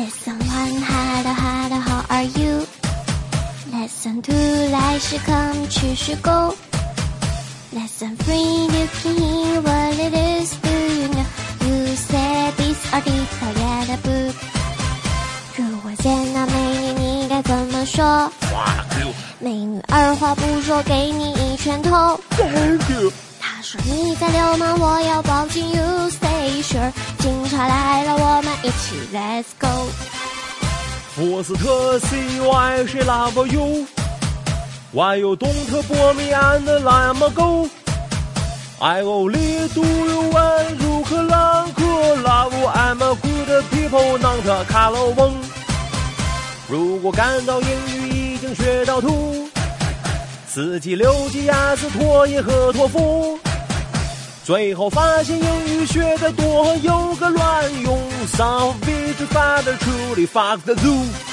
Lesson one, hello, hello, how are you? Lesson two, 来时 come, 去时 go. Lesson three, you can hear what it is, do you know? You said these are detailed in the book. 如果见到美女，你该怎么说？美女二话不说给你一拳头。Thank you. 她说你在流氓，我要报警。You said. Stay sure，警察来了，我们一起 Let's go。First say C love you，Why you don't bore me and let me go？I only do you one，如可浪可 love，I'm a good people，not a color one。如果感到英语已经学到吐，四级六级雅思托业和托福。最后发现英语学的多，有个乱用，Solve it, father, truly fuck the zoo。